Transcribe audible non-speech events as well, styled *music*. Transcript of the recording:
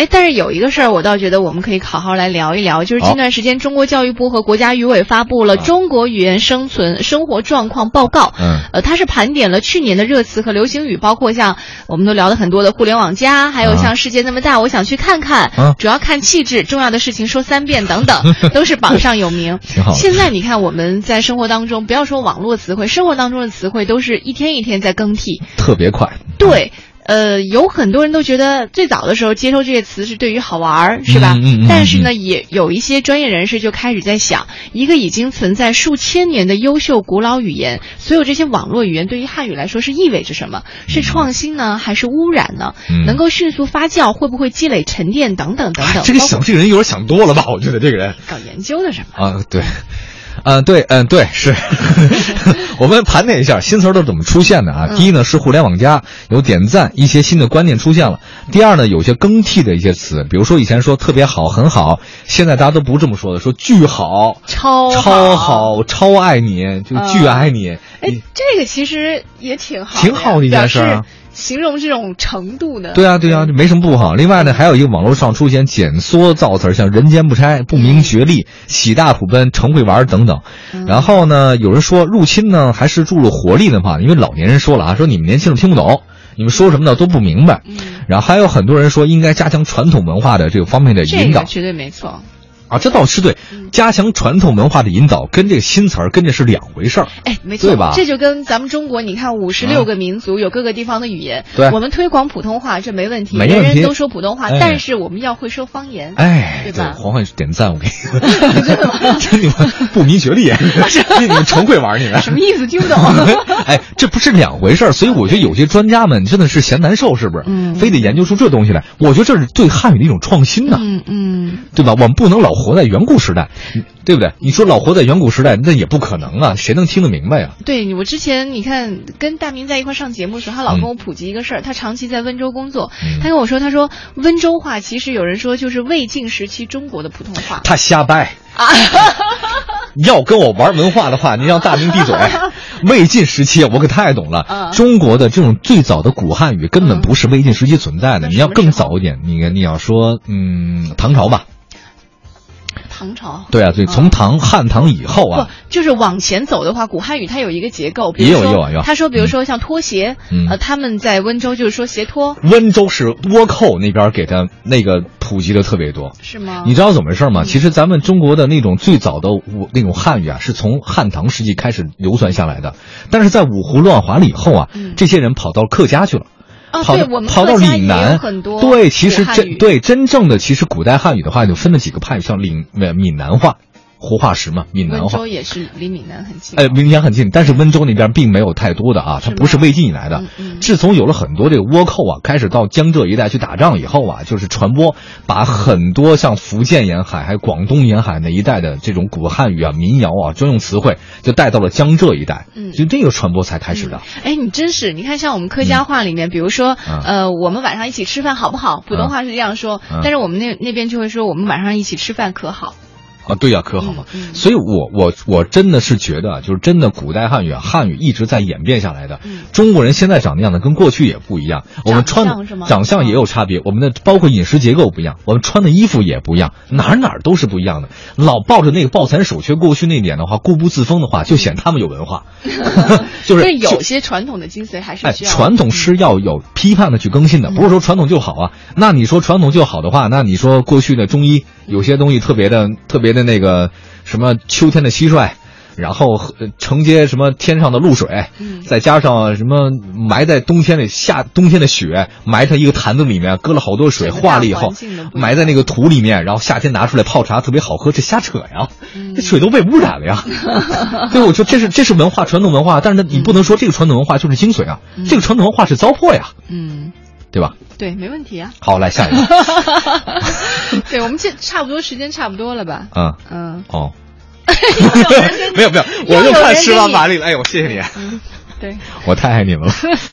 哎，但是有一个事儿，我倒觉得我们可以好好来聊一聊，就是近段时间中国教育部和国家语委发布了《中国语言生存生活状况报告》。嗯，呃，它是盘点了去年的热词和流行语，包括像我们都聊了很多的“互联网加”，还有像“世界那么大，我想去看看”，啊主要看气质，重要的事情说三遍等等，*laughs* 都是榜上有名。*laughs* 现在你看我们在生活当中，不要说网络词汇，生活当中的词汇都是一天一天在更替。特别快。对，呃，有很多人都觉得最早的时候接受这些词是对于好玩儿，是吧？嗯嗯嗯但是呢，也有一些专业人士就开始在想，一个已经存在数千年的优秀古老语言，所有这些网络语言对于汉语来说是意味着什么？是创新呢，还是污染呢？嗯能够迅速发酵，会不会积累沉淀等等等等？这个想这个人有点想多了吧？我觉得这个人搞研究的什么？啊，对。嗯，对，嗯，对，是。*laughs* 我们盘点一下新词儿都怎么出现的啊？嗯第一呢是互联网加，有点赞，一些新的观念出现了。第二呢，有些更替的一些词，比如说以前说特别好、很好，现在大家都不这么说了，说巨好、超超好、超爱你，就巨爱你。哎，这个其实也挺好，挺好的一件事儿形容这种程度的。对啊，对啊，这没什么不好。另外呢，还有一个网络上出现简缩造词儿，像“人间不拆”“不明觉厉”“喜大普奔”“成会玩”等等。嗯然后呢，有人说入侵呢还是注入活力的话，因为老年人说了啊，说你们年轻人听不懂，你们说什么呢都不明白。嗯然后还有很多人说应该加强传统文化的这个方面的引导个绝对没错。啊，这倒是对，加强传统文化的引导跟这个新词儿跟这是两回事儿。哎，没错，对吧这就跟咱们中国，你看五十六个民族，有各个地方的语言，对我们推广普通话这没问题，没问题人人都说普通话，哎但是我们要会说方言，哎，对吧黄焕点赞，我给你，*laughs* 真的吗 *laughs* 你们不明觉厉，你们纯会玩儿你们。什么意思？听不懂。*laughs* 哎，这不是两回事儿，所以我觉得有些专家们真的是嫌难受，是不是？嗯非得研究出这东西来。我觉得这是对汉语的一种创新呐、嗯嗯，对吧？我们不能老活在远古时代，对不对？你说老活在远古时代，那也不可能啊，谁能听得明白呀、对我之前你看跟大明在一块上节目的时候，他老嗯跟我普及一个事儿，他长期在温州工作，嗯他跟我说，他说温州话其实有人说就是魏晋时期中国的普通话。他瞎掰。啊，你要跟我玩文化的话，你让大明闭嘴。*laughs* 魏晋时期，我可太懂了。嗯中国的这种最早的古汉语根本不是魏晋时期存在的，嗯你要更早一点，你你要说，嗯，唐朝吧。唐朝。对啊，对，从唐汉唐以后不啊，，就是往前走的话，古汉语它有一个结构，比也如说有也有也有他说，比如说像拖鞋，嗯呃，他们在温州就是说鞋拖，温州是倭寇那边给他那个普及的特别多。是吗？你知道怎么回事吗？其实咱们中国的那种最早的武那种汉语啊，是从汉唐时期开始流传下来的，但是在五胡乱华了以后啊，嗯这些人跑到客家去了。哦，跑对，我们跑到岭南很多对，其实真对真正的其实古代汉语的话，就分了几个派，像岭呃闽南话、胡化石嘛，闽南话温州。也是离闽南很近。哎，闽南很近，但是温州那边并没有太多的啊，它不是魏晋以来的自从有了很多这个倭寇啊，开始到江浙一带去打仗以后啊，就是传播，把很多像福建沿海还有广东沿海那一带的这种古汉语啊、民谣啊、专用词汇，就带到了江浙一带。嗯就这个传播才开始的。哎，你真是，你看像我们客家话里面，比如说，嗯呃，我们晚上一起吃饭好不好？普通话是这样说，嗯但是我们那那边就会说，我们晚上一起吃饭可好？啊，对呀、可好嘛。嗯嗯所以我我我真的是觉得啊，就是真的古代汉语啊，汉语一直在演变下来的。嗯中国人现在长的样子跟过去也不一样，我们穿的长相也有差别，我们的包括饮食结构不一样，我们穿的衣服也不一样，哪儿哪儿都是不一样的。老抱着那个抱残守缺过去那点的话，固步自封的话，就显他们有文化，*laughs* *laughs* 就是所以有些传统的精髓还是哎。传统是要有批判的去更新的，不是说传统就好啊。那你说传统就好的话，那你说过去的中医有些东西特别的、特别的那个什么秋天的蟋蟀，然后呃承接什么天上的露水，嗯再加上什么埋在冬天的夏冬天的雪，埋在一个坛子里面，搁了好多水，化了以后埋在那个土里面，然后夏天拿出来泡茶特别好喝，这瞎扯呀！嗯这水都被污染了呀。*laughs* 所以，我说这是这是文化传统文化，但是呢，你不能说这个传统文化就是精髓啊，这个传统文化是糟粕呀，嗯，对吧？对，没问题啊。好，来下一个，*laughs* 对，我们这差不多时间差不多了吧？嗯，嗯，哦，*laughs* 没有没有，我就看十人跟你万马力了，哎呦，谢谢你，嗯对。我太爱你们了。*laughs*